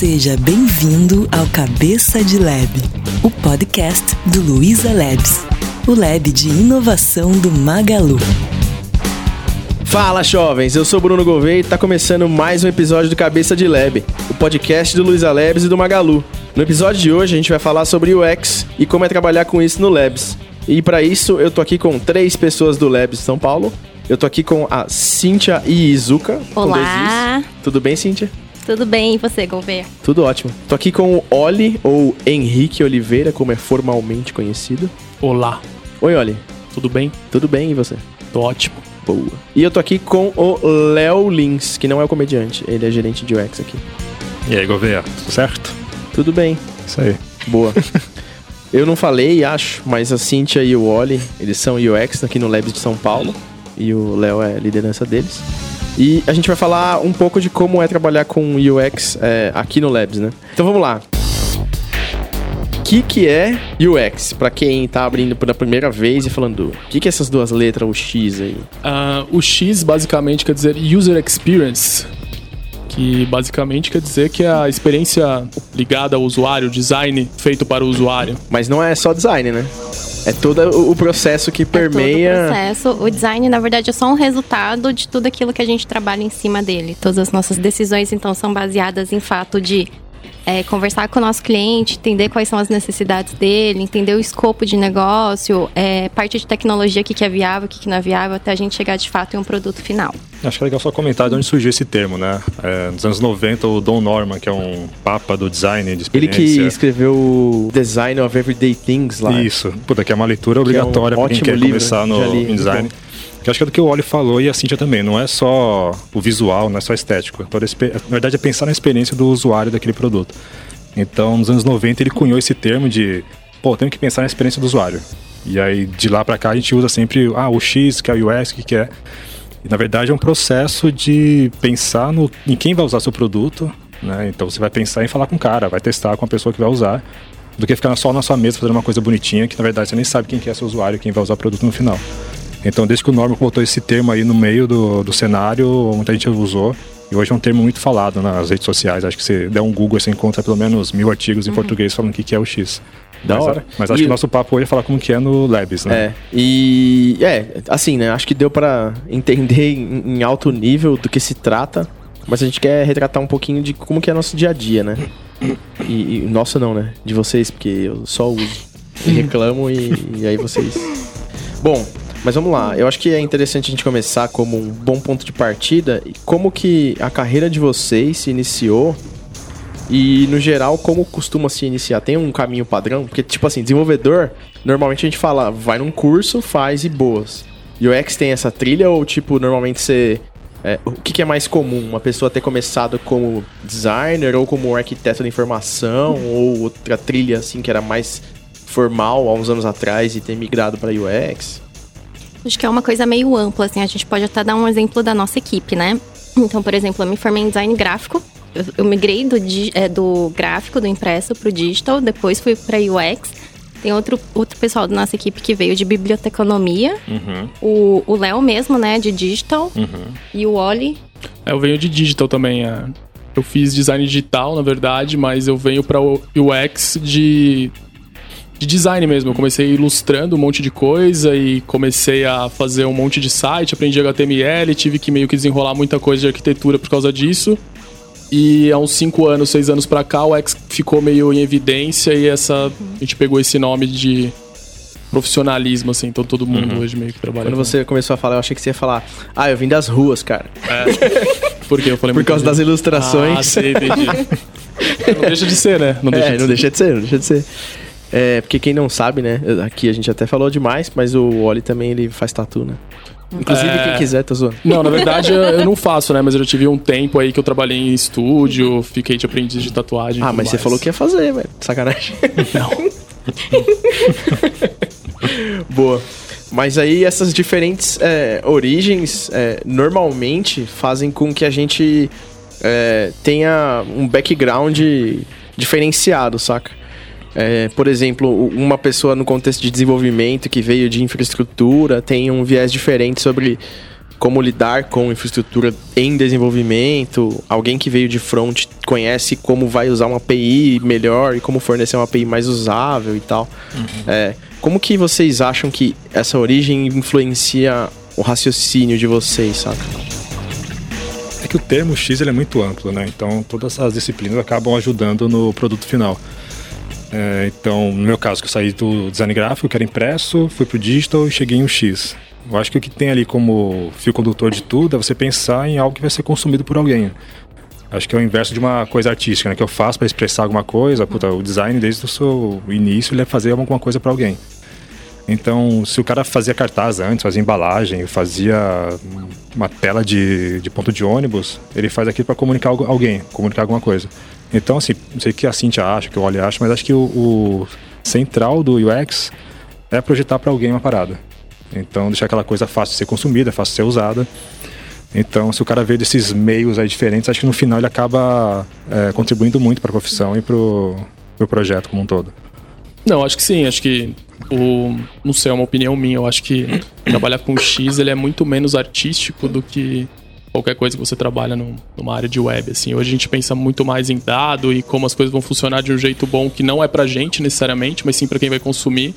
Seja bem-vindo ao Cabeça de Lab, o podcast do Luiza Labs, o lab de inovação do Magalu. Fala, jovens! Eu sou Bruno Gouveia e está começando mais um episódio do Cabeça de Lab, o podcast do Luiza Labs e do Magalu. No episódio de hoje a gente vai falar sobre UX e como é trabalhar com isso no Labs. E para isso eu tô aqui com três pessoas do Labs São Paulo. Eu tô aqui com a Cíntia Izuka. Olá! Tudo bem, Cíntia? Tudo bem, e você, Gouveia? Tudo ótimo. Tô aqui com o Oli, ou Henrique Oliveira, como é formalmente conhecido. Olá, Oi, Oli. tudo bem? Tudo bem e você? Tô ótimo. Boa. E eu tô aqui com o Léo Lins, que não é o comediante, ele é gerente de UX aqui. E aí, Gouveia, tudo certo? Tudo bem. Isso aí. Boa. Eu não falei, acho, mas a Cíntia e o Oli, eles são UX aqui no Labs de São Paulo. E o Léo é a liderança deles. E a gente vai falar um pouco de como é trabalhar com UX é, aqui no Labs, né? Então vamos lá. O que, que é UX? Pra quem tá abrindo pela primeira vez e falando, o que, que é essas duas letras, o X aí? Ah, o X basicamente quer dizer User Experience, que basicamente quer dizer que é a experiência ligada ao usuário, design feito para o usuário. Mas não é só design, né? É todo o- processo que É permeia. todo o processo. O design, na verdade, é só um resultado de tudo aquilo que a gente trabalha em cima dele. Todas as nossas decisões, então, são baseadas em fato de é, conversar com o nosso cliente, entender quais são as necessidades dele, entender o escopo de negócio, é, parte de tecnologia, o que que é viável, o que que não é viável, até a gente chegar de fato em um produto final. Acho que é legal só comentar de onde surgiu esse termo, né? É, nos anos 90, o Don Norman, que é um papa do design de Ele que escreveu o Design of Everyday Things lá. Isso. Puta, que é uma leitura Que é um obrigatória pra quem quer livro, começar no muito design. bom. Que acho que é do que o Oli falou e a Cintia também. Não é só o visual, não é só estético. Toda Na verdade, é pensar na experiência do usuário daquele produto. Então, nos anos 90, ele cunhou esse termo de, pô, tenho que pensar na experiência do usuário. E aí, de lá pra cá, a gente usa sempre, ah, o X, que é o o que, que é. E, na verdade, é um processo de pensar no, em quem vai usar seu produto, né? Então, você vai pensar em falar com o cara, vai testar com a pessoa que vai usar, do que ficar só na sua mesa fazendo uma coisa bonitinha, que, na verdade, você nem sabe quem que é seu usuário, quem vai usar o produto no final. Então, desde que o Norman botou esse termo aí no meio do, do cenário, muita gente usou. E hoje é um termo muito falado nas redes sociais. Acho que se der um Google, você encontra pelo menos mil artigos em português falando o que é o X. Da mas, hora. Mas acho E- que o nosso papo hoje é falar como que é no Labs, né? É, e é, assim, né? Acho que deu pra entender em, em alto nível do que se trata, mas a gente quer retratar um pouquinho de como que é nosso dia a dia, né? E, e nosso não, né? De vocês, porque eu só uso. E reclamo e, e aí vocês. Bom, mas vamos lá. Eu acho que é interessante a gente começar como um bom ponto de partida como que a carreira de vocês se iniciou e, no geral, como costuma se iniciar? Tem um caminho padrão? Porque, tipo assim, desenvolvedor, normalmente a gente fala, vai num curso, faz e boas. E o X tem essa trilha ou, tipo, normalmente você... é, o que, que é mais comum? Uma pessoa ter começado como designer ou como arquiteto de informação ou outra trilha, assim, que era mais formal há uns anos atrás e ter migrado para UX? Acho que é uma coisa meio ampla, assim. A gente pode até dar um exemplo da nossa equipe, né? Então, por exemplo, eu me formei em design gráfico. Eu, eu migrei do, é, do gráfico, do impresso, pro digital. Depois fui para UX. Tem outro, outro pessoal da nossa equipe que veio de biblioteconomia. O o Léo mesmo, né? De digital. E o Oli. É, eu venho de digital também. é. Eu fiz design digital, na verdade, mas eu venho para o UX de, de design mesmo. Eu comecei ilustrando um monte de coisa e comecei a fazer um monte de site, aprendi HTML, tive que meio que desenrolar muita coisa de arquitetura por causa disso. E há uns 5 anos, 6 anos pra cá, o X ficou meio em evidência e essa a gente pegou esse nome de profissionalismo, assim. Então todo mundo hoje meio que trabalha Quando com- você começou a falar, eu achei que você ia falar, ah, eu vim das ruas, cara. Por quê? Eu falei Por causa das Ah, ilustrações. sei, entendi. não deixa de ser, né? Não deixa é, de não ser. deixa de ser, não deixa de ser. É, porque quem não sabe, né? Aqui a gente até falou demais, mas o Oli também ele faz tatu, né? Inclusive, É. quem quiser, tá zoando. Não, na verdade eu, não faço, né? Mas eu já tive um tempo aí que eu trabalhei em estúdio, fiquei de aprendiz de tatuagem. Ah, mas você mais. falou que ia fazer, velho. Sacanagem. Não. Boa. Mas aí essas diferentes é, origens é, normalmente fazem com que a gente é, tenha um background diferenciado, saca? É, por exemplo, uma pessoa no contexto de desenvolvimento que veio de infraestrutura tem um viés diferente sobre como lidar com infraestrutura em desenvolvimento, alguém que veio de front conhece como vai usar uma API melhor e como fornecer uma API mais usável e tal. É, como que vocês acham que essa origem influencia o raciocínio de vocês, sabe? É que o termo X ele é muito amplo, né? Então todas as disciplinas acabam ajudando no produto final. É, então, no meu caso, que eu saí do design gráfico, que era impresso, fui pro digital e cheguei em um X. Eu acho que o que tem ali como fio condutor de tudo é você pensar em algo que vai ser consumido por alguém. Acho que é o inverso de uma coisa artística, né? Que eu faço para expressar alguma coisa. Puta, o design, desde o seu início, ele é fazer alguma coisa para alguém. Então, se o cara fazia cartaz antes, fazia embalagem, fazia uma tela de, de ponto de ônibus, ele faz aquilo para comunicar alguém, comunicar alguma coisa. Então, assim, não sei o que a Cintia acha, o que o Oli acha, mas acho que o, o central do UX é projetar para alguém uma parada. Então, deixar aquela coisa fácil de ser consumida, fácil de ser usada. Então, se o cara veio desses meios aí diferentes, acho que no final ele acaba é, contribuindo muito para a profissão e para o pro projeto como um todo. Não, acho que sim. Acho que o. Não sei, é uma opinião minha. Eu acho que trabalhar com X ele é muito menos artístico do que qualquer coisa que você trabalha num- numa área de web. Assim. Hoje a gente pensa muito mais em dado e como as coisas vão funcionar de um jeito bom que não é pra gente necessariamente, mas sim pra quem vai consumir.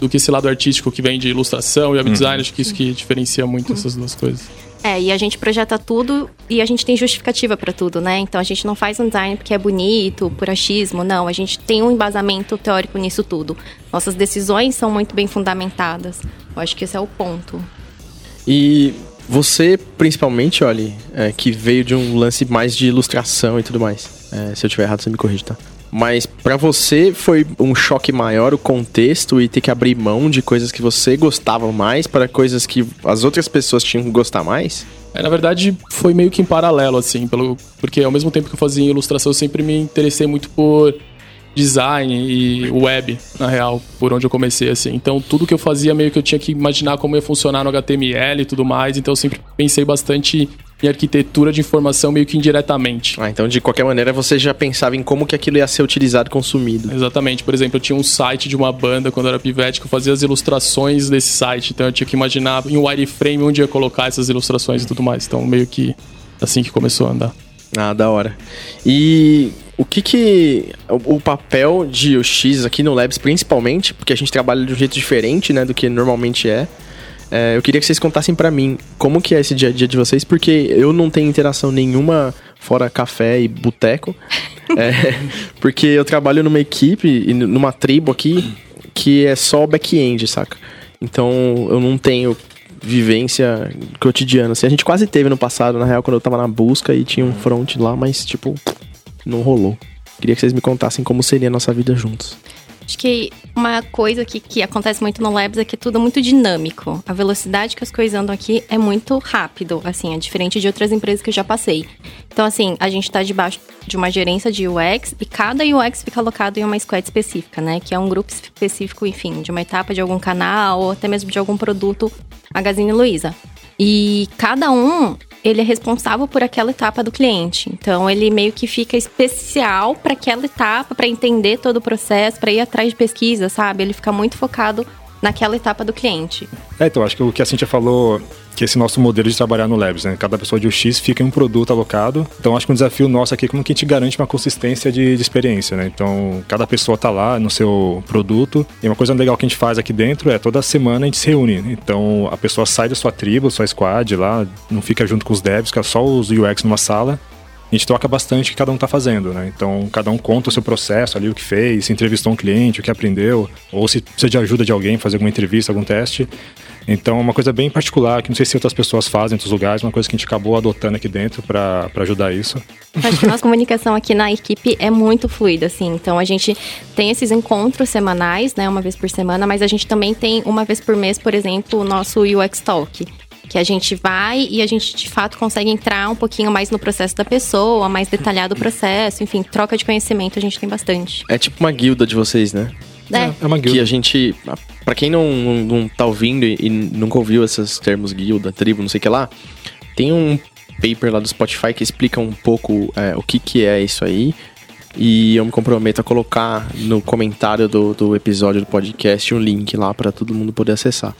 Do que esse lado artístico que vem de ilustração e web design, acho que isso que diferencia muito essas duas coisas. É, e a gente projeta tudo e a gente tem justificativa pra tudo, né? Então a gente não faz um design porque é bonito, por achismo, não. A gente tem um embasamento teórico nisso tudo. Nossas decisões são muito bem fundamentadas. Eu acho que esse é o ponto. E você, principalmente, olha, é, que veio de um lance mais de ilustração e tudo mais. É, se eu tiver errado, você me corrige, tá? Mas pra você foi um choque maior o contexto e ter que abrir mão de coisas que você gostava mais para coisas que as outras pessoas tinham que gostar mais? É, na verdade, foi meio que em paralelo, assim, pelo, porque ao mesmo tempo que eu fazia ilustração, eu sempre me interessei muito por design e web, na real, por onde eu comecei, assim. Então, tudo que eu fazia, meio que eu tinha que imaginar como ia funcionar no HTML e tudo mais. Então, eu sempre pensei bastante em arquitetura de informação, meio que indiretamente. Ah, então de qualquer maneira você já pensava em como que aquilo ia ser utilizado e consumido. Exatamente. Por exemplo, eu tinha um site de uma banda quando eu era pivete que eu fazia as ilustrações desse site. Então eu tinha que imaginar em um wireframe onde ia colocar essas ilustrações e tudo mais. Então meio que assim que começou a andar. Ah, da hora. E o que que... O, papel de UX aqui no Labs, principalmente, porque a gente trabalha de um jeito diferente, né, do que normalmente é. É, eu queria que vocês contassem pra mim como que é esse dia a dia de vocês, porque eu não tenho interação nenhuma fora café e boteco. É, porque eu trabalho numa equipe, e numa tribo aqui, que é só back-end, saca? Então eu não tenho vivência cotidiana. Assim, a gente quase teve no passado, na real, quando eu tava na busca e tinha um front lá, mas tipo, não rolou. Queria que vocês me contassem como seria a nossa vida juntos. Acho que uma coisa que, que acontece muito no Labs é que é tudo muito dinâmico. A velocidade que as coisas andam aqui é muito rápido, assim, é diferente de outras empresas que eu já passei. Então, assim, a gente tá debaixo de uma gerência de UX e cada UX fica alocado em uma squad específica, né? Que é um grupo específico, enfim, de uma etapa de algum canal ou até mesmo de algum produto Magazine Luiza. E cada um, ele é responsável por aquela etapa do cliente. Então, ele meio que fica especial para aquela etapa, para entender todo o processo, para ir atrás de pesquisa, sabe? Ele fica muito focado naquela etapa do cliente. É, então, acho que o que a Cintia falou, que esse nosso modelo de trabalhar no Labs, né? Cada pessoa de UX fica em um produto alocado. Então, acho que um desafio nosso aqui é como que a gente garante uma consistência de, de experiência, né? Então, cada pessoa tá lá no seu produto. E uma coisa legal que a gente faz aqui dentro é toda semana a gente se reúne. Então, a pessoa sai da sua tribo, sua squad lá, não fica junto com os devs, fica só os UX numa sala. A gente troca bastante o que cada um tá fazendo, né? Então, cada um conta o seu processo ali, o que fez, se entrevistou um cliente, o que aprendeu, ou se precisa de ajuda de alguém, fazer alguma entrevista, algum teste. Então, uma coisa bem particular, que não sei se outras pessoas fazem em outros lugares, uma coisa que a gente acabou adotando aqui dentro para ajudar isso. Acho que a nossa comunicação aqui na equipe é muito fluida, assim. Então a gente tem esses encontros semanais, né, uma vez por semana, mas a gente também tem uma vez por mês, por exemplo, o nosso UX Talk. Que a gente vai e a gente de fato consegue entrar um pouquinho mais no processo da pessoa, mais detalhado o processo, enfim, troca de conhecimento a gente tem bastante. É tipo uma guilda de vocês, né? É, É uma Que guilda. a gente. Pra quem não, não, não tá ouvindo e, e nunca ouviu esses termos guilda, tribo, não sei o que lá, tem um paper lá do Spotify que explica um pouco é, o que, que é isso aí. E eu me comprometo a colocar no comentário do, do episódio do podcast um link lá pra todo mundo poder acessar.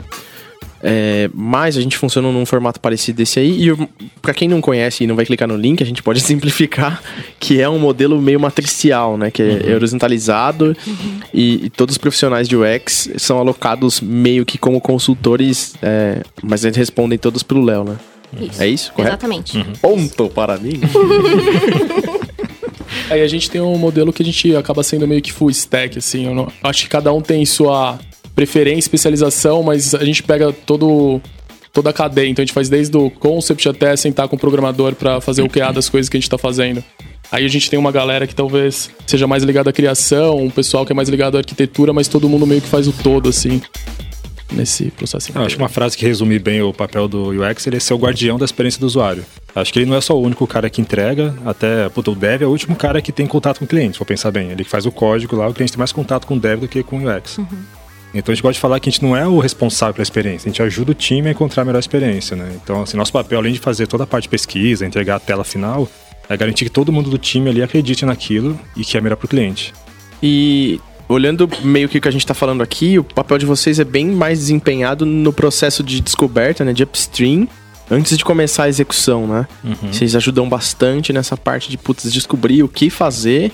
É, mas a gente funciona num formato parecido desse aí. E para quem não conhece e não vai clicar no link, a gente pode simplificar que é um modelo meio matricial, né? Que é uhum. horizontalizado uhum. e, e, todos os profissionais de UX são alocados meio que como consultores, é, mas eles respondem todos pelo Léo, né? Isso. É isso? Correto? Exatamente. Uhum. Ponto para mim. Aí a gente tem um modelo que a gente acaba sendo meio que full stack, assim. Eu não, acho que cada um tem sua preferência, especialização, mas a gente pega todo toda a cadeia. Então a gente faz desde o concept até sentar com o programador para fazer o QA das coisas que a gente está fazendo. Aí a gente tem uma galera que talvez seja mais ligada à criação, um pessoal que é mais ligado à arquitetura, mas todo mundo meio que faz o todo, assim nesse processo. Eu acho que uma frase que resume bem o papel do UX ele é ser o guardião da experiência do usuário. Acho que ele não é só o único cara que entrega, até puta, o dev é o último cara que tem contato com o cliente, se for pensar bem. Ele faz o código lá, o cliente tem mais contato com o dev do que com o UX. Uhum. Então a gente gosta de falar que a gente não é o responsável pela experiência, a gente ajuda o time a encontrar a melhor experiência, né? Então, assim, nosso papel, além de fazer toda a parte de pesquisa, entregar a tela final, é garantir que todo mundo do time ali acredite naquilo e que é melhor para o cliente. E olhando meio que o que a gente está falando aqui, o papel de vocês é bem mais desempenhado no processo de descoberta, né, de upstream, antes de começar a execução, né? Uhum. Vocês ajudam bastante nessa parte de putz, descobrir o que fazer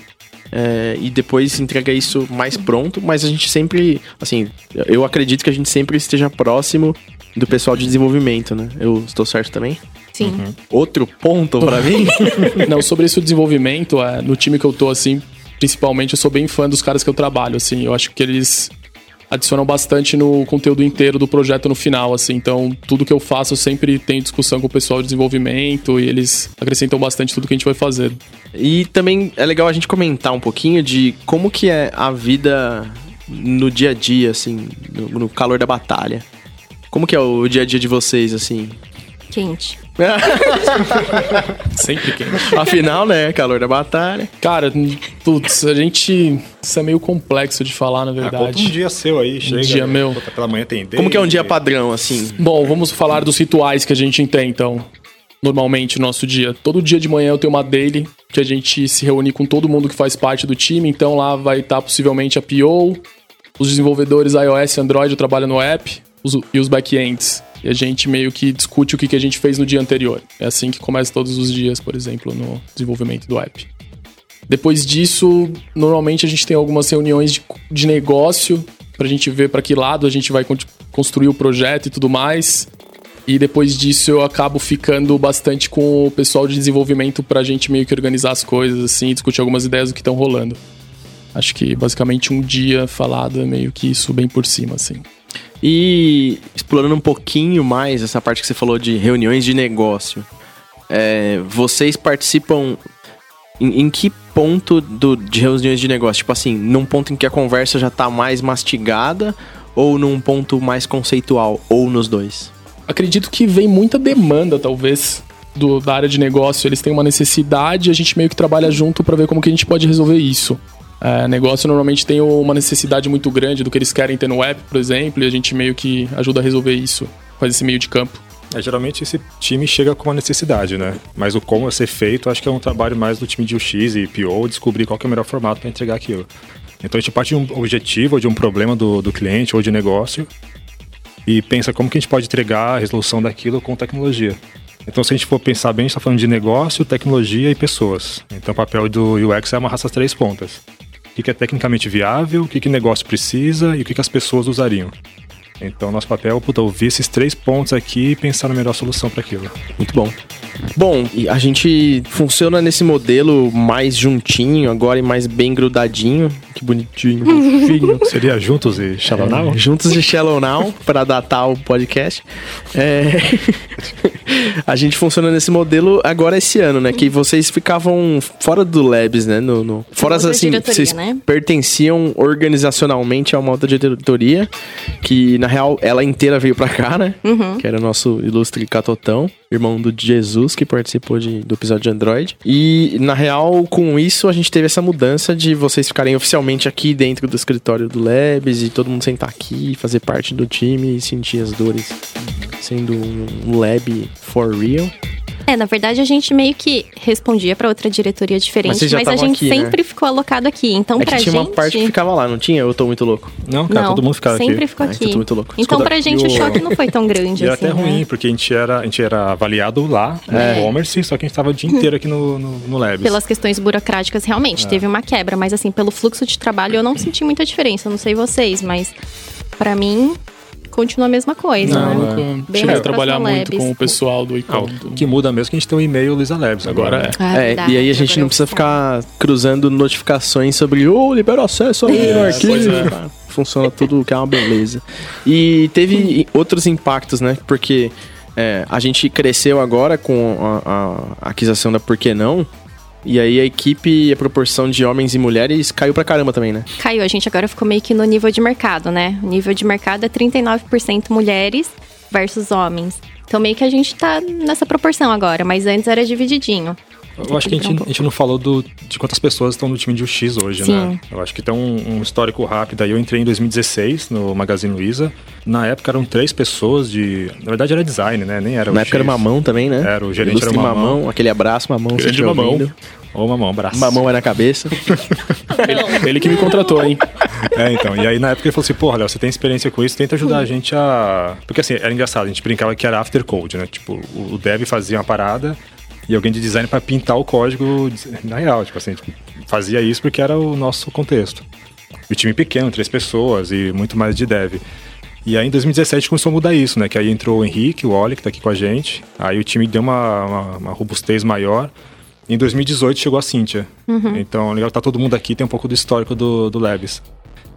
é, e depois entrega isso mais pronto, mas a gente sempre, assim, eu acredito que a gente sempre esteja próximo do pessoal de desenvolvimento, né? Eu estou certo também? Sim. Uhum. Outro ponto para mim? Não, sobre esse desenvolvimento, é, no time que eu tô, assim, principalmente, eu sou bem fã dos caras que eu trabalho, assim. Eu acho que eles adicionam bastante no conteúdo inteiro do projeto no final, assim. Então, tudo que eu faço, eu sempre tenho discussão com o pessoal de desenvolvimento e eles acrescentam bastante tudo que a gente vai fazer. E também é legal a gente comentar um pouquinho de como que é a vida no dia a dia, assim, no, no calor da batalha. Como que é o dia a dia de vocês, assim? Quente. Sempre quente. Afinal, né? Calor da batalha. Cara, putz, a gente. Isso é meio complexo de falar, na verdade. Ah, um dia seu aí, chega. Um dia meu. Pela manhã tem Como que é um dia padrão, assim? Bom, vamos falar dos rituais que a gente tem, então. Normalmente, no nosso dia. Todo dia de manhã eu tenho uma daily que a gente se reúne com todo mundo que faz parte do time. Então lá vai estar possivelmente a PO, os desenvolvedores iOS e Android trabalham no app os, e os backends. E a gente meio que discute o que, que a gente fez no dia anterior. É assim que começa todos os dias, por exemplo, no desenvolvimento do app. Depois disso, normalmente a gente tem algumas reuniões de, de negócio para a gente ver para que lado a gente vai construir o projeto e tudo mais. E depois disso eu acabo ficando bastante com o pessoal de desenvolvimento para a gente meio que organizar as coisas, assim, discutir algumas ideias do que estão rolando. Acho que basicamente um dia falado é meio que isso bem por cima, assim. E explorando um pouquinho mais essa parte que você falou de reuniões de negócio, é, vocês participam em, em, que ponto do, de reuniões de negócio? Tipo assim, num ponto em que a conversa já está mais mastigada ou num ponto mais conceitual, ou nos dois? Acredito que vem muita demanda, talvez, do, da área de negócio. Eles têm uma necessidade e a gente meio que trabalha junto para ver como que a gente pode resolver isso. É, negócio normalmente tem uma necessidade muito grande do que eles querem ter no web, por exemplo, e a gente meio que ajuda a resolver isso, faz esse meio de campo. É, geralmente esse time chega com uma necessidade, né? Mas o como vai ser feito, acho que é um trabalho mais do time de UX e PO descobrir qual é o melhor formato para entregar aquilo. Então a gente parte de um objetivo, ou de um problema do, do cliente ou de negócio e pensa como que a gente pode entregar a resolução daquilo com tecnologia. Então, se a gente for pensar bem, a gente está falando de negócio, tecnologia e pessoas. Então, o papel do UX é amarrar essas três pontas o que é tecnicamente viável, o que, o negócio precisa e o que, as pessoas usariam. Então, nosso papel é puta, ouvir esses três pontos aqui e pensar na melhor solução para aquilo. Muito bom. Bom, a gente funciona nesse modelo mais juntinho agora e mais bem grudadinho. Que bonitinho, fofinho. Seria juntos e Shallow é, Now? Juntos e Shallow Now, para datar o podcast. É... a gente funciona nesse modelo agora esse ano, né? Que vocês ficavam fora do Labs, né? No, no... Fora assim, vocês né? pertenciam organizacionalmente a uma outra diretoria, que na real ela inteira veio pra cá, né? Uhum. Que era o nosso ilustre Catotão, irmão do Jesus, que participou de, do episódio de Android. E na real, com isso, a gente teve essa mudança de vocês ficarem oficialmente aqui dentro do escritório do Labs e todo mundo sentar aqui, fazer parte do time e sentir as dores sendo um lab for real. É, na verdade a gente meio que respondia pra outra diretoria diferente, mas, a gente aqui, né? sempre ficou alocado aqui. Então É pra que tinha gente. uma parte que ficava lá, não tinha? Eu tô muito louco. Não, cara, não, todo mundo ficava sempre aqui. ficou Ah, aqui. então tô muito louco. Então Escuta, pra gente o o- choque não foi tão grande E era assim. até ruim, né? porque a gente, era, a gente era avaliado lá no É. e-commerce, só que a gente tava o dia inteiro aqui no, no, no Labs. Pelas questões burocráticas, realmente, É. teve uma quebra, mas assim, pelo fluxo de trabalho eu não senti muita diferença. Eu não sei vocês, mas pra mim continua a mesma coisa, Não, né? Bem cheguei a trabalhar muito com o pessoal do Ah, ICOM. o que muda mesmo é que a gente tem o e-mail Luiza Labs agora. Agora é. Ah, É, verdade, e aí a gente não precisa ficar cruzando notificações sobre, ô, libera acesso aí no arquivo. é. Funciona tudo que é uma beleza. E teve outros impactos, né? Porque é, a gente cresceu agora com a, a aquisição da Por Que Não. E aí a equipe, a proporção de homens e mulheres caiu pra caramba também, né? Caiu, a gente agora ficou meio que no nível de mercado, né? O nível de mercado é 39% mulheres versus homens. Então meio que a gente tá nessa proporção agora, mas antes era divididinho. Eu acho que a gente, a gente não falou do, de quantas pessoas estão no time de UX hoje, Sim. né? Eu acho que tem um, um histórico rápido aí. Eu entrei em 2016 no Magazine Luiza. Na época eram três pessoas de. Na verdade era design, né? Nem era Na UX. época era Mamão também, né? Era, o gerente Ilustre era o Mamão. Aquele abraço, Mamão. Grande Mamão. ouvindo. Ô, mamão, abraço. Mamão é na cabeça. Ele, ele que me contratou, hein? É, então. E aí na época ele falou assim: porra, Léo, você tem experiência com isso, tenta ajudar a gente a. Porque assim, era engraçado, a gente brincava que era after code, né? Tipo, o o dev fazia uma parada e alguém de design pra pintar o código na real, tipo assim, fazia isso porque era o nosso contexto. E o time pequeno, três pessoas e muito mais de dev. E aí em 2017 começou a mudar isso, né? Que aí entrou o Henrique, o Oli, que tá aqui com a gente. Aí o time deu uma, uma, uma robustez maior. Em 2018 chegou a Cíntia. Então, legal tá todo mundo aqui, tem um pouco do histórico do, do Labs.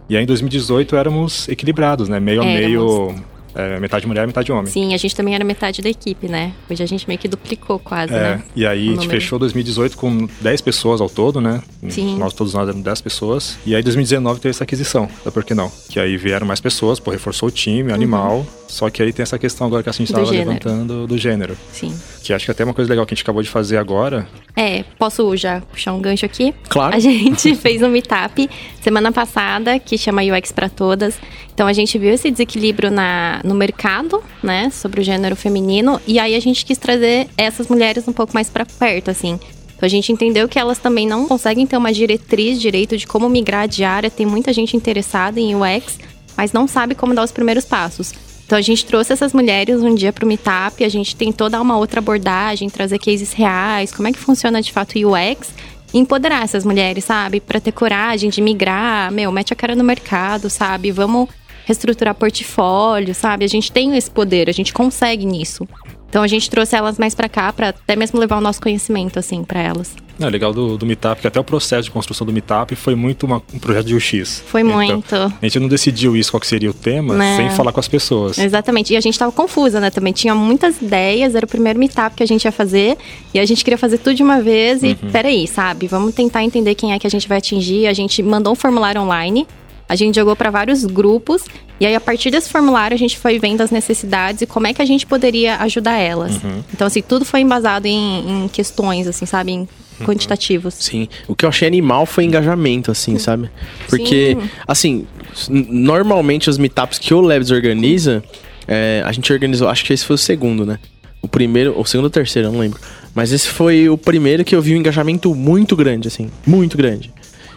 E aí em 2018 éramos equilibrados, né? Meio a meio, é, metade mulher, metade homem. Sim, a gente também era metade da equipe, né? Hoje a gente meio que duplicou quase, É, né? e aí a gente número. fechou 2018 com 10 pessoas ao todo, né? Sim. Nós todos nós éramos 10 pessoas. E aí 2019 teve essa aquisição, da Por que não? Que aí vieram mais pessoas, pô, reforçou o time, o animal. Só que aí tem essa questão agora que a gente estava levantando do gênero. Sim. Que acho que até uma coisa legal que a gente acabou de fazer agora. É, posso já puxar um gancho aqui? Claro. A gente fez um meetup semana passada que chama UX para todas. Então a gente viu esse desequilíbrio na, no mercado, né, sobre o gênero feminino, e aí a gente quis trazer essas mulheres um pouco mais para perto, assim. Então a gente entendeu que elas também não conseguem ter uma diretriz direito de como migrar de área. Tem muita gente interessada em UX, mas não sabe como dar os primeiros passos. Então a gente trouxe essas mulheres um dia para o Meetup, a gente tentou dar uma outra abordagem, trazer cases reais, como é que funciona de fato o UX, empoderar essas mulheres, sabe? Para ter coragem de migrar, meu, mete a cara no mercado, sabe? Vamos reestruturar portfólio, sabe? A gente tem esse poder, a gente consegue nisso. Então a gente trouxe elas mais para cá para até mesmo levar o nosso conhecimento assim para elas. É legal do, do Meetup, que até o processo de construção do Meetup foi muito uma- um projeto de UX. Foi Então, muito. A gente não decidiu isso, qual que seria o tema, Né. sem falar com as pessoas. Exatamente. E a gente tava confusa, né? Também tinha muitas ideias, era o primeiro meetup que a gente ia fazer. E a gente queria fazer tudo de uma vez. E peraí, sabe? Vamos tentar entender quem é que a gente vai atingir. A gente mandou um formulário online. A gente jogou para vários grupos. E aí, a partir desse formulário, a gente foi vendo as necessidades e como é que a gente poderia ajudar elas. Então, assim, tudo foi embasado em, em questões, assim, sabe? Em quantitativos. Sim. O que eu achei animal foi engajamento, assim, sabe? Porque, Sim. assim, normalmente os meetups que o Labs organiza, é, a gente organizou, acho que esse foi o segundo, né? O primeiro, ou segundo ou terceiro, eu não lembro. Mas esse foi o primeiro que eu vi um engajamento muito grande, assim, muito grande.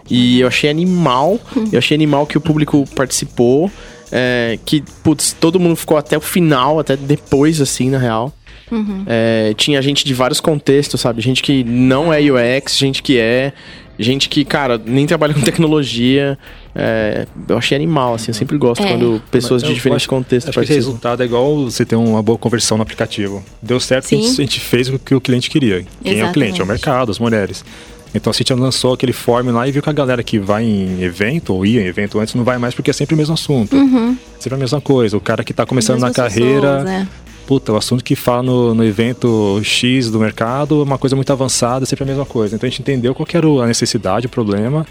E eu achei animal, eu achei animal que o público participou, é, que, putz, todo mundo ficou até o final, até depois, assim, na real. É, tinha gente de vários contextos, sabe? Gente que não é UX, gente que é, gente que, cara, nem trabalha com tecnologia. É, eu achei animal, assim, eu sempre gosto É. quando pessoas de Eu diferentes acho- contextos Acho que esse participam. resultado é igual você ter uma boa conversão no aplicativo. Deu certo que a gente, Sim. a gente fez o que o cliente queria. Quem é o cliente? É o Exatamente. mercado, as mulheres. Então a Cintia lançou aquele form lá e viu que a galera que vai em evento, ou ia em evento antes, não vai mais porque é sempre o mesmo assunto. Sempre a mesma coisa. O cara que tá começando na carreira, pessoas, né? puta, o assunto que fala no, no evento X do mercado é uma coisa muito avançada, é sempre a mesma coisa. Então a gente entendeu qual era a necessidade, o problema,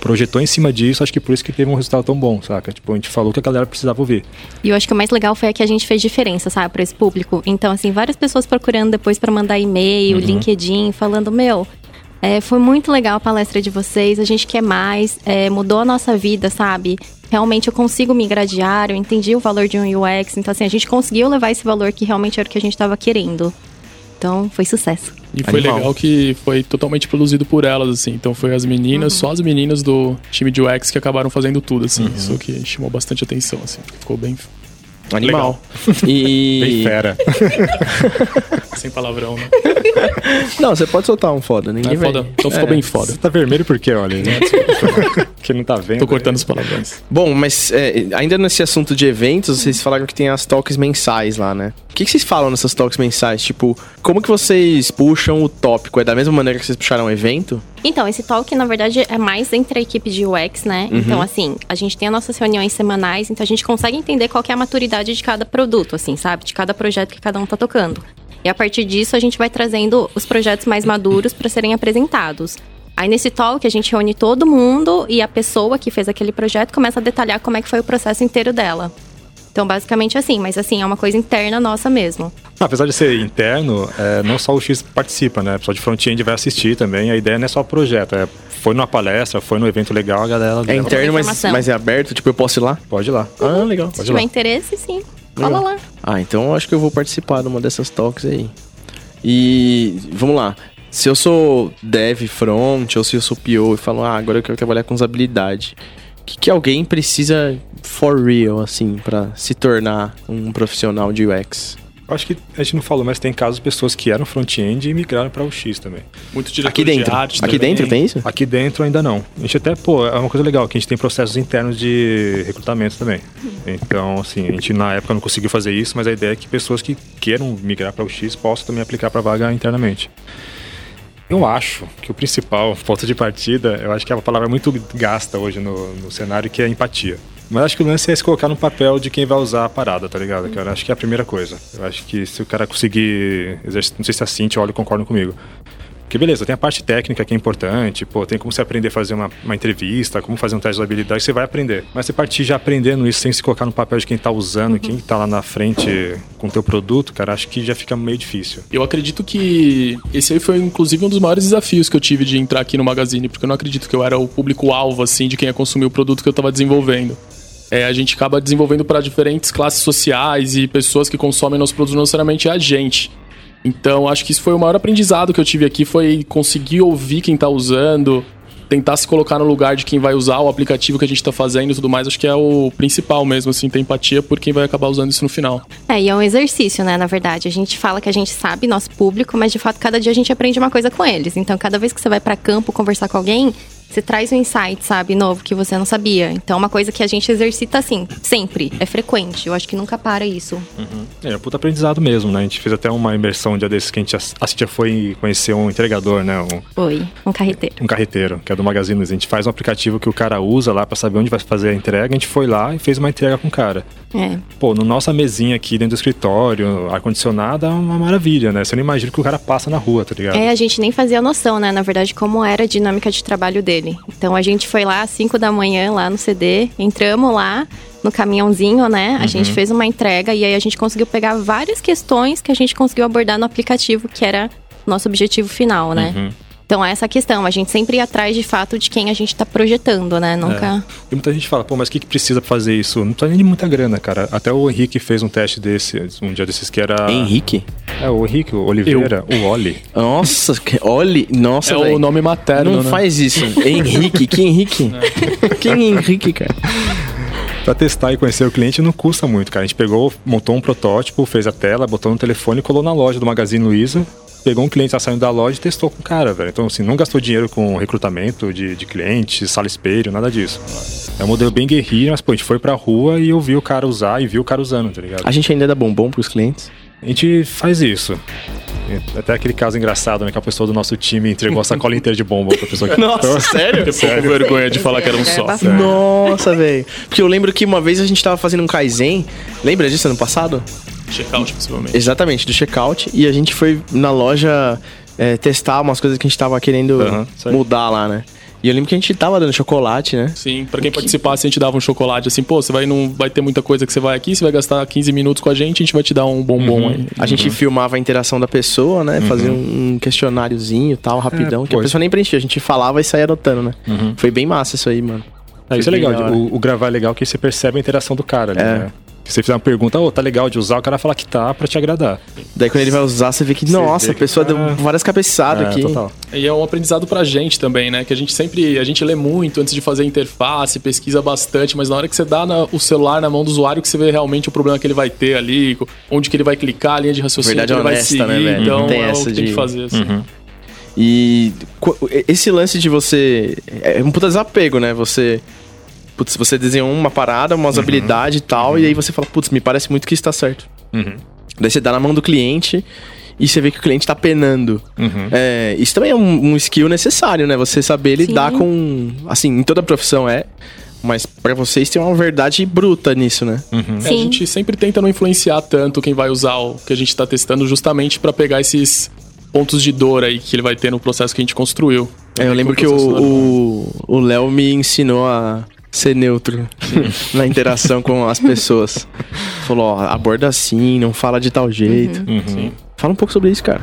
projetou em cima disso, acho que por isso que teve um resultado tão bom, saca? Tipo, a gente falou que a galera precisava ouvir. E eu acho que o mais legal foi a que a gente fez diferença, sabe, para esse público. Então, assim, várias pessoas procurando depois para mandar e-mail, LinkedIn, falando: Meu, é, foi muito legal a palestra de vocês, a gente quer mais, é, mudou a nossa vida, sabe? Realmente eu consigo migrar de área, eu entendi o valor de um UX. Então, assim, a gente conseguiu levar esse valor que realmente era o que a gente estava querendo. Então foi sucesso. E foi Animal. legal que foi totalmente produzido por elas, assim. Então foi as meninas, só as meninas do time de UX que acabaram fazendo tudo, assim. Isso que chamou bastante atenção, assim. Ficou bem Animal. Bem E. fera. sem palavrão, né? Não, você pode soltar um foda, ninguém É vai. foda. Então ficou É. bem foda. Você tá vermelho por quê, olha? Né? que não tá vendo. Tô cortando os palavrões. Bom, mas é, ainda nesse assunto de eventos, vocês falaram que tem as talks mensais lá, né? O que, que vocês falam nessas talks mensais? Tipo, como que vocês puxam o tópico? É da mesma maneira que vocês puxaram o evento? Então, esse talk, na verdade, é mais entre a equipe de UX, né? Então, assim, a gente tem as nossas reuniões semanais, então a gente consegue entender qual é a maturidade de cada produto, assim, sabe? De cada projeto que cada um tá tocando. E a partir disso, a gente vai trazendo os projetos mais maduros para serem apresentados. Aí nesse talk a gente reúne todo mundo e a pessoa que fez aquele projeto começa a detalhar como é que foi o processo inteiro dela. Então, basicamente assim, mas assim, é uma coisa interna nossa mesmo. Apesar de ser interno, é, não só o X participa, né? O pessoal de front-end vai assistir também. A ideia não é só o projeto. É, foi numa palestra, foi num evento legal, a galera É interno, mas, mas é aberto? Tipo, eu posso ir lá? pode ir lá. Ah, legal. Se Pode tiver ir lá. interesse, sim. Cola Legal. lá. Ah, então eu acho que eu vou participar de uma dessas talks aí. E vamos lá. Se eu sou dev front ou se eu sou PO e falo, ah, agora eu quero trabalhar com usabilidade. O que, que alguém precisa for real, assim, pra se tornar um profissional de UX? Eu acho que a gente não falou, mas tem casos de pessoas que eram front-end e migraram para o X também. Muito diretor Aqui dentro. de arte Aqui também. dentro tem isso? Aqui dentro ainda não. A gente até, pô, é uma coisa legal, que a gente tem processos internos de recrutamento também. Então, assim, a gente na época não conseguiu fazer isso, mas a ideia é que pessoas que queiram migrar para o X possam também aplicar para vaga internamente. Eu acho que o principal ponto de partida, eu acho que é uma palavra muito gasta hoje no, no cenário, que é empatia. Mas acho que o lance é se colocar no papel de quem vai usar a parada, tá ligado, cara? Acho que é a primeira coisa. Eu acho que se o cara conseguir não sei se a Cintia ou o Olho concordam comigo. Porque beleza, tem a parte técnica que é importante, pô, tem como você aprender a fazer uma, uma entrevista, como fazer um teste de habilidade, você vai aprender. Mas você partir já aprendendo isso sem se colocar no papel de quem tá usando, quem tá lá na frente com o teu produto, cara, acho que já fica meio difícil. Eu acredito que esse aí foi, inclusive, um dos maiores desafios que eu tive de entrar aqui no Magazine, porque eu não acredito que eu era o público-alvo, assim, de quem ia consumir o produto que eu tava desenvolvendo. É, a gente acaba desenvolvendo para diferentes classes sociais e pessoas que consomem nossos produtos, não necessariamente é a gente. Então, acho que isso foi o maior aprendizado que eu tive aqui, foi conseguir ouvir quem tá usando, tentar se colocar no lugar de quem vai usar o aplicativo que a gente tá fazendo e tudo mais. Acho que é o principal mesmo, assim, ter empatia por quem vai acabar usando isso no final. É, e é um exercício, né, na verdade. A gente fala que a gente sabe nosso público, mas de fato cada dia a gente aprende uma coisa com eles. Então, cada vez que você vai pra campo conversar com alguém, você traz um insight, sabe, novo que você não sabia. Então, é uma coisa que a gente exercita assim, sempre, é frequente. Eu acho que nunca para isso. É, é um puta aprendizado mesmo, né? A gente fez até uma imersão um dia desses que a gente ass- a Cintia foi conhecer um entregador, né? Um, Foi, um carreteiro. um carreteiro, que é do Magazine Luiza. A gente faz um aplicativo que o cara usa lá pra saber onde vai fazer a entrega. A gente foi lá e fez uma entrega com o cara. É. Pô, no nossa mesinha aqui dentro do escritório, ar-condicionado, é uma maravilha, né? Você não imagina que o cara passa na rua, tá ligado? É, a gente nem fazia noção, né, na verdade, como era a dinâmica de trabalho dele. Então, a gente foi lá às 5 da manhã, lá no CD, entramos lá no caminhãozinho, né? A gente fez uma entrega e aí a gente conseguiu pegar várias questões que a gente conseguiu abordar no aplicativo, que era o nosso objetivo final, né? Então, é essa questão. A gente sempre ia atrás, de fato, de quem a gente tá projetando, né? Nunca... E muita gente fala, pô, mas o que, que precisa pra fazer isso? Não precisa nem de muita grana, cara. Até o Henrique fez um teste desse, um dia desses que era. Henrique? É, o Henrique, o Oliveira, o Oli. Nossa, que- olhe, nossa, é o velho. nome materno, Não né? faz isso. Henrique, que Henrique? Quem é Henrique, cara? Pra testar e conhecer o cliente não custa muito, cara. A gente pegou, montou um protótipo, fez a tela, botou no telefone e colou na loja do Magazine Luiza. Pegou um cliente tá saindo da loja e testou com o cara, velho. Então, assim, não gastou dinheiro com recrutamento de, de clientes, sala espelho, nada disso. É um modelo bem guerrilha, mas, pô, a gente foi pra rua e eu vi o cara usar e vi o cara usando, tá ligado? A gente ainda dá bombom pros clientes? A gente faz isso. Até aquele caso engraçado, né? Que a pessoa do nosso time entregou a sacola inteira de bomba pra pessoa que Nossa, sério? Tem pouco vergonha de falar que era um só. bastante. Nossa, velho. Porque eu lembro que uma vez a gente tava fazendo um Kaizen. Lembra disso ano passado? Checkout, possivelmente. Exatamente, do checkout. E a gente foi na loja é, testar umas coisas que a gente tava querendo aí. mudar lá, né? E eu lembro que a gente tava dando chocolate, né? Sim, pra quem participasse, a gente dava um chocolate assim, pô, você vai não vai ter muita coisa que você vai aqui, você vai gastar 15 minutos com a gente, a gente vai te dar um bombom aí. A gente filmava a interação da pessoa, né? Fazia um questionáriozinho e tal, rapidão. É, que a pô, pessoa nem preenchia, a gente falava e saía anotando, né? Foi bem massa isso aí, mano. É, isso é legal. O, o gravar é legal que você percebe a interação do cara ali, É. né? Se você fizer uma pergunta, ô, tá legal de usar, o cara fala que tá pra te agradar. Daí quando ele vai usar, você vê que, nossa, vê a que pessoa tá- deu várias cabeçadas É, aqui. total. E é um aprendizado pra gente também, né? Que a gente sempre, a gente lê muito antes de fazer a interface, pesquisa bastante, mas na hora que você dá na- o celular na mão do usuário, que você vê realmente o problema que ele vai ter ali, onde que ele vai clicar, a linha de raciocínio Verdade que ele vai honesta, seguir. né, velho? Então tem é essa o que tem de- que fazer, assim. E qu- esse lance de você. É um puta desapego, né? Você. Putz, você desenhou uma parada, uma usabilidade e tal, e aí você fala, putz, me parece muito que isso tá certo. Daí você dá na mão do cliente e você vê que o cliente tá penando. É, isso também é um, um skill necessário, né? Você saber lidar Sim. com. Assim, em toda profissão é. Mas pra vocês tem uma verdade bruta nisso, né? É, a gente sempre tenta não influenciar tanto quem vai usar o que a gente tá testando, justamente pra pegar esses pontos de dor aí que ele vai ter no processo que a gente construiu. É, eu lembro que o Léo me ensinou a ser neutro na interação com as pessoas. Falou, ó, aborda assim, não fala de tal jeito. Fala um pouco sobre isso, cara.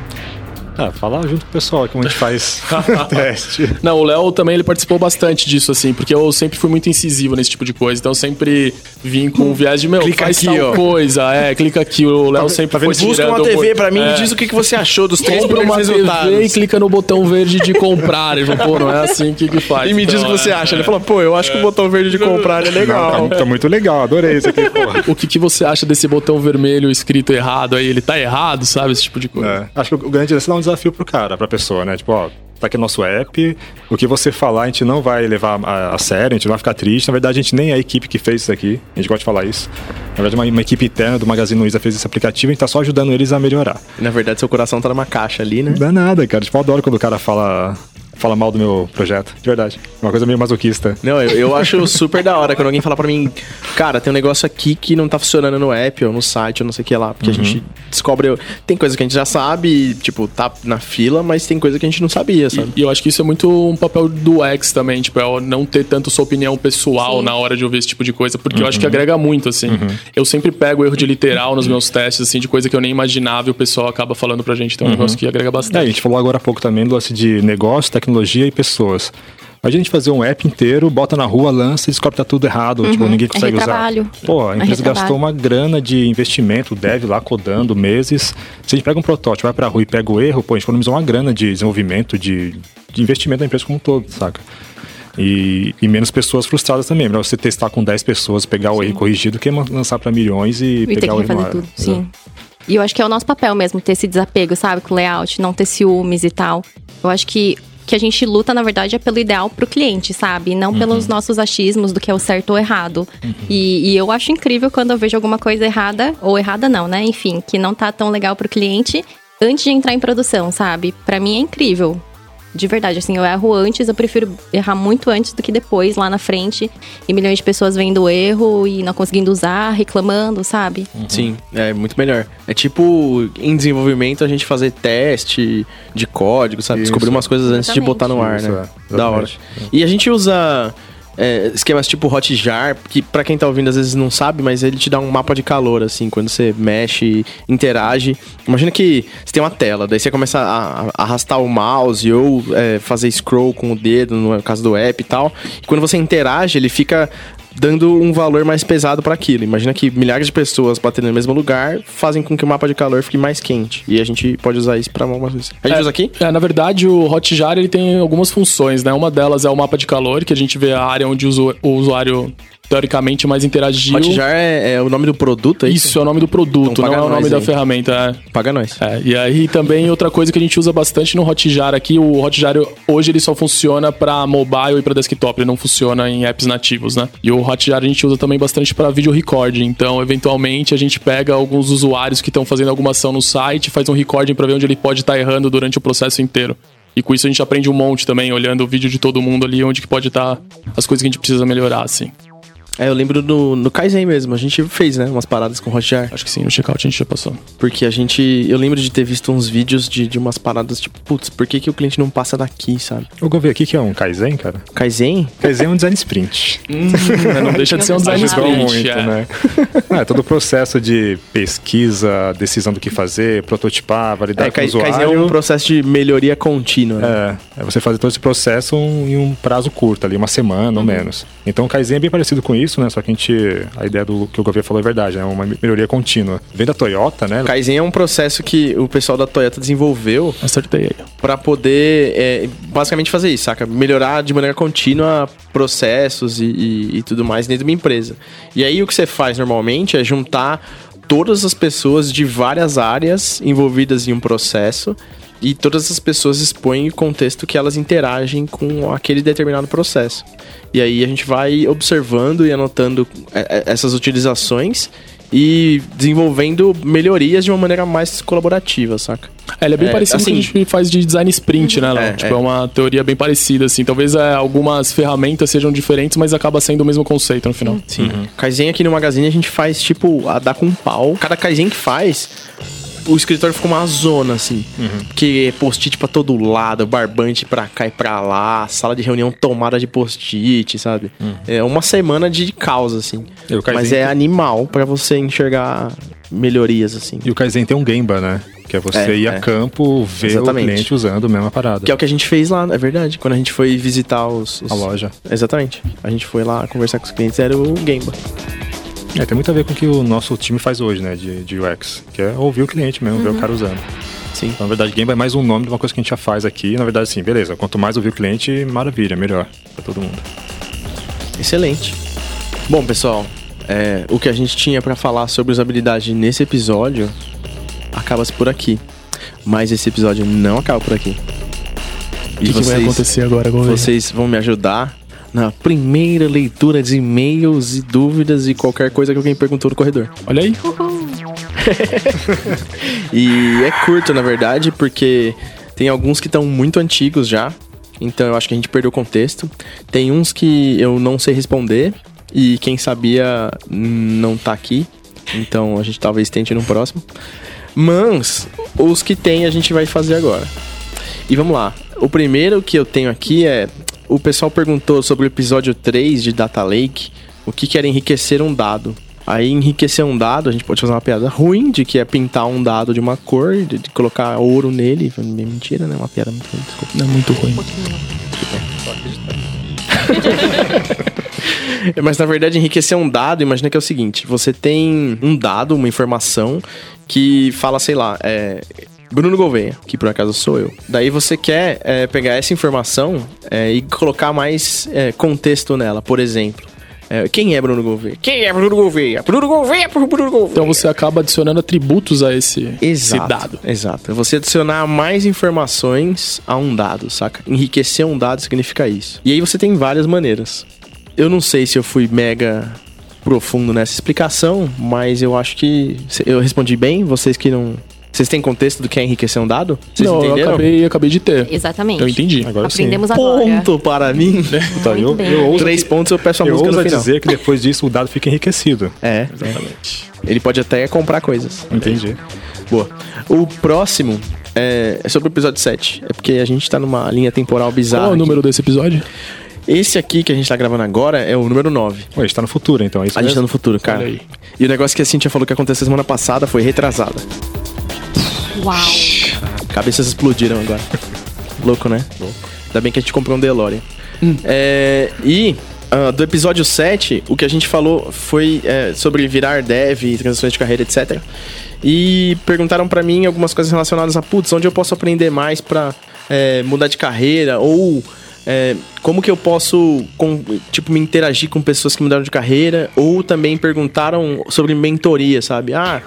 Ah, fala junto com o pessoal como a gente faz teste. Não, o Léo também ele participou bastante disso, assim, porque eu sempre fui muito incisivo nesse tipo de coisa. Então eu sempre vim com o viés de, meu, Clica faz aqui, tal ó. coisa. É, clica aqui. O Léo sempre foi Busca tirando uma o TV pra mim É. e diz o que, que você achou dos três Compra primeiros uma TV e resultados. clica no botão verde de comprar. Ele falou, pô, não é assim que, que faz. E me diz o Então, que você é, acha. Ele falou, pô, eu acho que o botão verde de comprar é legal. Tá, tá muito legal, adorei isso aqui, porra. O que, que você acha desse botão vermelho escrito errado aí? Ele tá errado, sabe? Esse tipo de coisa. É, acho que o grande lance é um desafio pro cara, pra pessoa, né? Tipo, ó, tá aqui nosso app, o que você falar a gente não vai levar a, a sério, a gente não vai ficar triste. Na verdade, a gente nem é a equipe que fez isso aqui, a gente gosta de falar isso. Na verdade, uma, uma equipe interna do Magazine Luiza fez esse aplicativo e a gente tá só ajudando eles a melhorar. E, Na verdade, seu coração tá numa caixa ali, né? Não é nada, cara. Tipo, eu adoro quando o cara fala, fala mal do meu projeto, de verdade. Uma coisa meio masoquista. Não, eu, eu acho super da hora quando alguém fala pra mim, cara, tem um negócio aqui que não tá funcionando no app ou no site ou não sei o que lá. Porque a gente descobre. Tem coisa que a gente já sabe, tipo, tá na fila, mas tem coisa que a gente não sabia, sabe? E, e eu acho que isso é muito um papel do X também, tipo, é não ter tanto sua opinião pessoal Sim. na hora de ouvir esse tipo de coisa, porque eu acho que agrega muito, assim. Eu sempre pego erro de literal nos meus testes, assim, de coisa que eu nem imaginava e o pessoal acaba falando pra gente. Então é um negócio que agrega É, a bastante. gente falou agora há pouco também do lance de negócio, tecnologia e pessoas. A gente fazer um app inteiro, bota na rua, lança e descobre que tá tudo errado. Tipo, ninguém consegue usar. retrabalho. Pô, a É empresa gastou uma grana de investimento, dev lá codando meses. Se a gente pega um protótipo, vai pra rua e pega o erro, pô, a gente economizou uma grana de desenvolvimento, de, de investimento da empresa como um todo, saca? E, e menos pessoas frustradas também. Melhor você testar com 10 pessoas, pegar o erro corrigido, que lançar pra milhões e, E pegar o erro ar. tudo, sim. E eu acho que é o nosso papel mesmo, ter esse desapego, sabe, com o layout, não ter ciúmes e tal. Eu acho que que a gente luta, na verdade, é pelo ideal pro cliente, sabe? Não pelos nossos achismos do que é o certo ou errado. E, e eu acho incrível quando eu vejo alguma coisa errada, ou errada não, né? Enfim, que não tá tão legal pro cliente antes de entrar em produção, sabe? Pra mim é incrível. De verdade, assim, eu erro antes, eu prefiro errar muito antes do que depois, lá na frente, e milhões de pessoas vendo o erro e não conseguindo usar, reclamando, sabe? Sim, é muito melhor. É tipo, em desenvolvimento, a gente fazer teste de código, sabe? Isso. Descobrir umas coisas antes de Exatamente. botar no ar, Isso, né? é, da hora. E a gente usa é, esquemas tipo Hotjar, que pra quem tá ouvindo às vezes não sabe, mas ele te dá um mapa de calor, assim, quando você mexe, interage. Imagina que você tem uma tela, daí você começa a, a arrastar o mouse ou é, fazer scroll com o dedo, no caso do app e tal. E quando você interage, ele fica dando um valor mais pesado para aquilo. Imagina que milhares de pessoas batendo no mesmo lugar fazem com que o mapa de calor fique mais quente. E a gente pode usar isso para algumas coisas. A gente É, usa aqui? É, na verdade, o Hotjar ele tem algumas funções, né? Uma delas é o mapa de calor, que a gente vê a área onde o usu- o usuário teoricamente mais interagiu. Hotjar é, é o nome do produto, é isso? Isso é o nome do produto, Então não é o nome da aí. ferramenta. é. Paga nós. É, e aí também outra coisa que a gente usa bastante no Hotjar aqui, o Hotjar hoje ele só funciona para mobile e para desktop, ele não funciona em apps nativos, né? E o Hotjar a gente usa também bastante para vídeo recording, então eventualmente a gente pega alguns usuários que estão fazendo alguma ação no site, faz um recording para ver onde ele pode estar errando durante o processo inteiro. E com isso a gente aprende um monte também, olhando o vídeo de todo mundo ali, onde que pode estar as coisas que a gente precisa melhorar, assim. É, eu lembro no, no Kaizen mesmo, a gente fez, né, umas paradas com Hotjar. Acho que sim, no checkout a gente já passou. Porque a gente. Eu lembro de ter visto uns vídeos de, de umas paradas tipo, putz, por que, que o cliente não passa daqui, sabe? Eu vou ver aqui que é um Kaizen, cara. Kaizen? Kaizen é um design sprint. não deixa de ser um design sprint, muito, é. né? É, todo o processo de pesquisa, decisão do que fazer, prototipar, validar É, com o Kai- Kaizen é usuário. um processo de melhoria contínua. né? É, é você fazer todo esse processo em um prazo curto ali, uma semana Uhum. ou menos. Então o Kaizen é bem parecido com isso, isso, né? Só que a gente. A ideia do que o Gouveia falou é verdade, é uma melhoria contínua. Vem da Toyota, né? Kaizen é um processo que o pessoal da Toyota desenvolveu Acertei aí. para poder é, basicamente fazer isso, saca? Melhorar de maneira contínua processos e, e- e tudo mais dentro de uma empresa. E aí o que você faz normalmente é juntar todas as pessoas de várias áreas envolvidas em um processo e todas as pessoas expõem o contexto que elas interagem com aquele determinado processo. E aí a gente vai observando e anotando é, é, essas utilizações e desenvolvendo melhorias de uma maneira mais colaborativa, saca? É, ele é bem É, parecido com o que a assim- gente faz de design sprint, né, Léo? É, tipo, é. é. uma teoria bem parecida, assim. Talvez é, algumas ferramentas sejam diferentes, mas acaba sendo o mesmo conceito no final. Sim. Kaizen aqui no Magazine a gente faz, tipo, a dar com um pau. Cada Kaizen que faz, o escritório fica uma zona, assim. Porque post-it pra todo lado, barbante pra cá e pra lá, sala de reunião tomada de post-it, sabe? É uma semana de caos, assim. Mas é tem- animal pra você enxergar melhorias, assim. E o Kaizen tem um Gemba, né? Que é você É, ir a é. campo, ver Exatamente. o cliente usando a mesma parada. Que é o que a gente fez lá, é verdade. Quando a gente foi visitar os... os- A loja. Exatamente. A gente foi lá conversar com os clientes, era o Gameba. É, tem muito a ver com o que o nosso time faz hoje, né? De, de UX. Que é ouvir o cliente mesmo, ver o cara usando. Sim. Então, na verdade, Gemba é mais um nome de uma coisa que a gente já faz aqui. Na verdade, sim, beleza. Quanto mais ouvir o cliente, maravilha, melhor pra todo mundo. Excelente. Bom, pessoal, é, o que a gente tinha pra falar sobre usabilidade nesse episódio acaba-se por aqui. Mas esse episódio não acaba por aqui. O que, que vai acontecer agora, Gouveia? vocês vão me ajudar na primeira leitura de e-mails e dúvidas e qualquer coisa que alguém perguntou no corredor. Olha aí. E é curto, na verdade, porque tem alguns que estão muito antigos já. Então eu acho que a gente perdeu o contexto. Tem uns que eu não sei responder. E quem sabia não tá aqui. Então a gente talvez tente no próximo. Mas os que tem a gente vai fazer agora. E vamos lá. O primeiro que eu tenho aqui é. O pessoal perguntou sobre o episódio 3 de Data Lake. O que, que era enriquecer um dado. Aí enriquecer um dado, a gente pode fazer uma piada ruim, de que é pintar um dado de uma cor, de, de colocar ouro nele. Mentira, né? Uma piada muito ruim, desculpa. Não é muito ruim. Mas na verdade, enriquecer um dado, imagina que é o seguinte: você tem um dado, uma informação que fala, sei lá, é. Bruno Gouveia, que por acaso sou eu. Daí você quer é, pegar essa informação é, e colocar mais é, contexto nela. Por exemplo, é, quem é Bruno Gouveia? Quem é Bruno Gouveia? Bruno Gouveia por Bruno Gouveia. Então você acaba adicionando atributos a esse, esse Exato, dado. Exato. Você adicionar mais informações a um dado, saca? Enriquecer um dado significa isso. E aí você tem várias maneiras. Eu não sei se eu fui mega profundo nessa explicação, mas eu acho que eu respondi bem. Vocês que não. Vocês têm contexto do que é enriquecer um dado? Vocês não, eu entenderam? acabei, acabei de ter. Exatamente. Eu entendi. Agora Aprendemos agora. Ponto para mim. Então, eu, eu ouso, Três pontos eu peço a eu música ouso no final. dizer que depois disso o dado fica enriquecido. É, Exatamente. ele pode até comprar coisas. Entendi. Boa. O próximo é, é sobre o episódio 7. É porque a gente tá numa linha temporal bizarra. Qual é o aqui. número desse episódio? Esse aqui que a gente tá gravando agora é o número 9. Ué, a gente tá no futuro, então, é isso A gente tá mesmo? no futuro, cara. Olha aí. E o negócio que a Cintia falou que aconteceu semana passada foi retrasada. Uau. Cabeças explodiram agora. Louco, né? Louco. Ainda bem que a gente comprou um DeLorean. É, e ah, do episódio 7, o que a gente falou foi é, sobre virar dev, transições de carreira, etc. E perguntaram pra mim algumas coisas relacionadas a, putz, onde eu posso aprender mais pra é, mudar de carreira? Ou é, como que eu posso, com- tipo, me interagir com pessoas que mudaram de carreira? Ou também perguntaram sobre mentoria, sabe? Ah,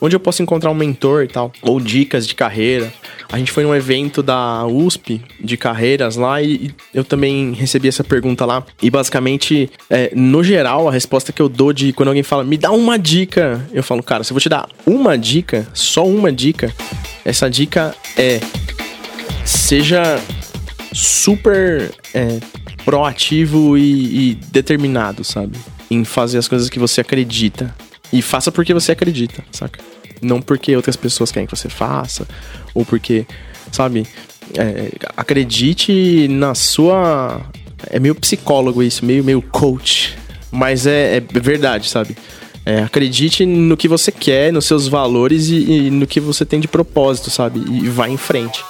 onde eu posso encontrar um mentor e tal? Ou dicas de carreira. A gente foi num evento da USP de carreiras lá e, e eu também recebi essa pergunta lá. E basicamente, é, no geral, a resposta que eu dou de quando alguém fala, me dá uma dica, eu falo, cara, se eu vou te dar uma dica, só uma dica, essa dica é seja super é, proativo e, e determinado, sabe? Em fazer as coisas que você acredita. E faça porque você acredita, saca? Não porque outras pessoas querem que você faça, ou porque, sabe? É, acredite na sua. É meio psicólogo isso, meio, meio coach. Mas é, é verdade, sabe? É, acredite no que você quer, nos seus valores e, e no que você tem de propósito, sabe? E vai em frente.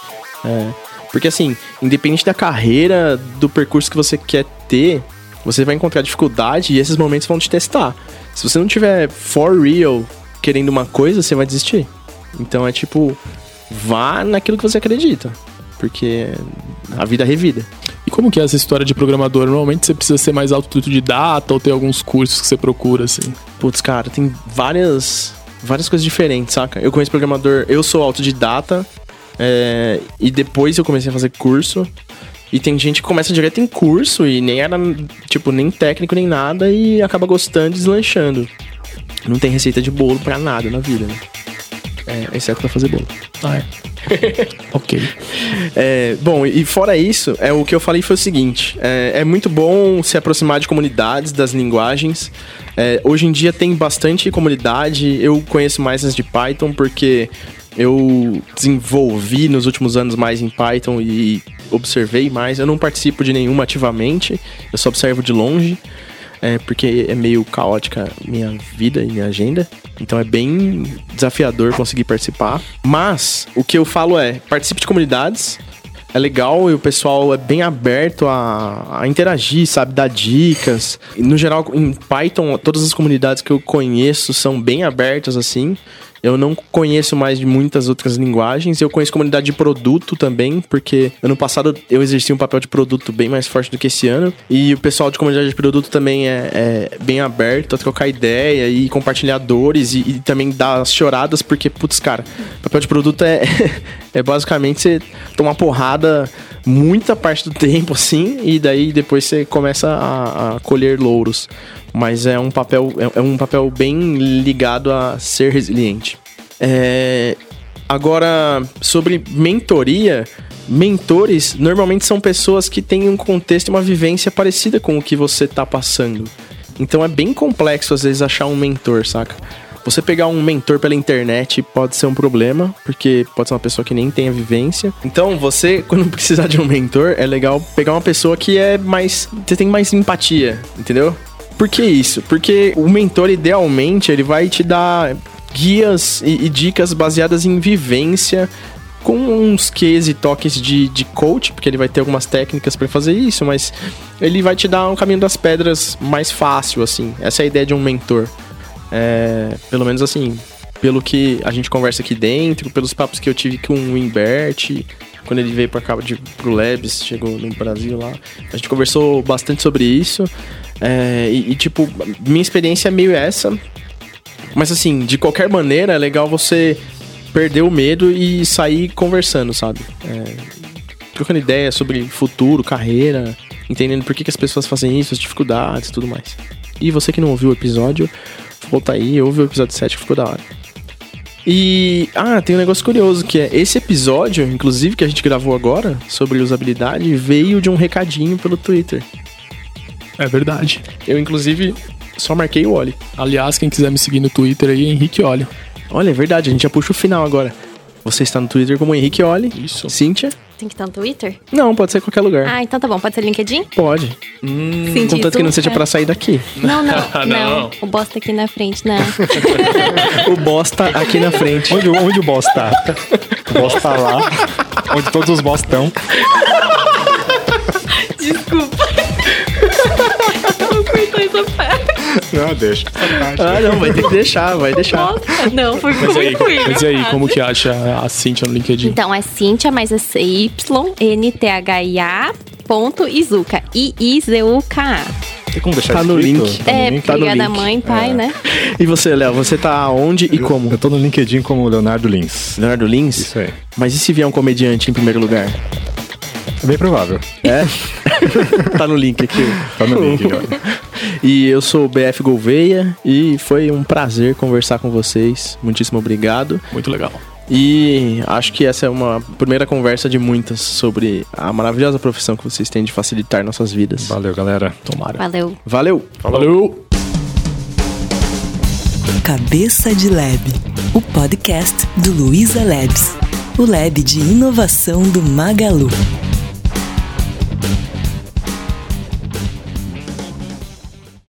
É, porque assim, independente da carreira, do percurso que você quer ter, Você vai encontrar dificuldade e esses momentos vão te testar. Se você não tiver for real querendo uma coisa, você vai desistir. Então é tipo, vá naquilo que você acredita. Porque a vida revida. E como que é essa história de programador? Normalmente você precisa ser mais autodidata ou ter alguns cursos que você procura, assim? Putz, cara, tem várias, várias coisas diferentes, saca? Eu conheço programador, eu sou autodidata, é, e depois eu comecei a fazer curso. E tem gente que começa direto em curso e nem era, tipo, nem técnico nem nada e acaba gostando e deslanchando. Não tem receita de bolo pra nada na vida, né? É, exceto pra fazer bolo. Ah, é. ok. É, bom, e fora isso, é o que eu falei foi o seguinte: é, é muito bom se aproximar de comunidades, das linguagens. É, hoje em dia tem bastante comunidade. Eu conheço mais as de Python porque eu desenvolvi nos últimos anos mais em Python e observei mais. Eu não participo de nenhuma ativamente, eu só observo de longe é, porque é meio caótica minha vida e minha agenda. Então é bem desafiador conseguir participar. Mas o que eu falo é: participe de comunidades. É legal e o pessoal é bem aberto a, a interagir, sabe? Dar dicas. E, no geral, em Python, todas as comunidades que eu conheço são bem abertas assim. Eu não conheço mais de muitas outras linguagens. Eu conheço comunidade de produto também, porque ano passado eu exerci um papel de produto bem mais forte do que esse ano. E o pessoal de comunidade de produto também é, é bem aberto a trocar ideia e compartilhar dores e, e, também dar as choradas, porque, putz, cara, papel de produto é, é basicamente você tomar porrada muita parte do tempo, assim, e daí depois você começa a, a colher louros mas é um papel, é, é um papel bem ligado a ser resiliente. É, agora, sobre mentoria, mentores normalmente são pessoas que têm um contexto e uma vivência parecida com o que você está passando. Então é bem complexo às vezes achar um mentor, saca? Você pegar um mentor pela internet pode ser um problema, porque pode ser uma pessoa que nem tem a vivência. Então, você, quando precisar de um mentor, é legal pegar uma pessoa que é mais. Você tem mais empatia, entendeu? Por que isso? Porque o mentor, idealmente, ele vai te dar guias e, e dicas baseadas em vivência, com uns Qs e toques de, de coach, porque ele vai ter algumas técnicas para fazer isso, mas ele vai te dar um caminho das pedras mais fácil, assim. Essa é a ideia de um mentor. É, pelo menos assim, pelo que a gente conversa aqui dentro, pelos papos que eu tive com o Imbert, quando ele veio para cá de, pro Labs, chegou no Brasil lá. A gente conversou bastante sobre isso. É, e, e, tipo, minha experiência é meio essa. Mas assim, de qualquer maneira, é legal você perder o medo e sair conversando, sabe? É, trocando ideia sobre futuro, carreira, entendendo por que, que as pessoas fazem isso, as dificuldades e tudo mais. E você que não ouviu o episódio, volta aí, ouve o episódio 7 que ficou da hora. E. Ah, tem um negócio curioso que é esse episódio, inclusive, que a gente gravou agora, sobre usabilidade, veio de um recadinho pelo Twitter. É verdade. Eu, inclusive, só marquei o Oli. Aliás, quem quiser me seguir no Twitter aí, Henrique Oli. Olha, é verdade, a gente já puxa o final agora. Você está no Twitter como Henrique Oli. Isso. Cíntia. Tem que estar no Twitter? Não, pode ser em qualquer lugar. Ah, então tá bom. Pode ser LinkedIn? Pode. Hum, Contanto que não seja é. pra sair daqui. Não, não, Não. não. O bosta aqui na frente, não. o bosta aqui na frente. Onde, onde o boss tá? O boss tá lá, onde todos os boss estão. Não, deixa. Ah, não, vai ter que deixar, vai deixar. Nossa, não, foi Mas aí, ruim. mas e aí, como que acha a Cintia no LinkedIn? Então, é Cíntia, mas é C-Y-N-T-H-I-A ponto Izuka. I-I-Z-U-K-A. Tem como deixar Tá no link. Tá no É, link? tá no obrigada link. mãe, pai, né? E você, Léo, você tá onde e como? Eu tô no LinkedIn como Leonardo Lins. Leonardo Lins? Isso aí. Mas e se vier um comediante em primeiro lugar? É bem provável. É? tá no link aqui. Tá no link, olha. E eu sou o BF Gouveia e foi um prazer conversar com vocês. Muitíssimo obrigado. Muito legal. E acho que essa é uma primeira conversa de muitas sobre a maravilhosa profissão que vocês têm de facilitar nossas vidas. Valeu, galera. Tomara. Valeu. Valeu! Valeu. Cabeça de Lab, o podcast do Luiza Labs, o lab de inovação do Magalu.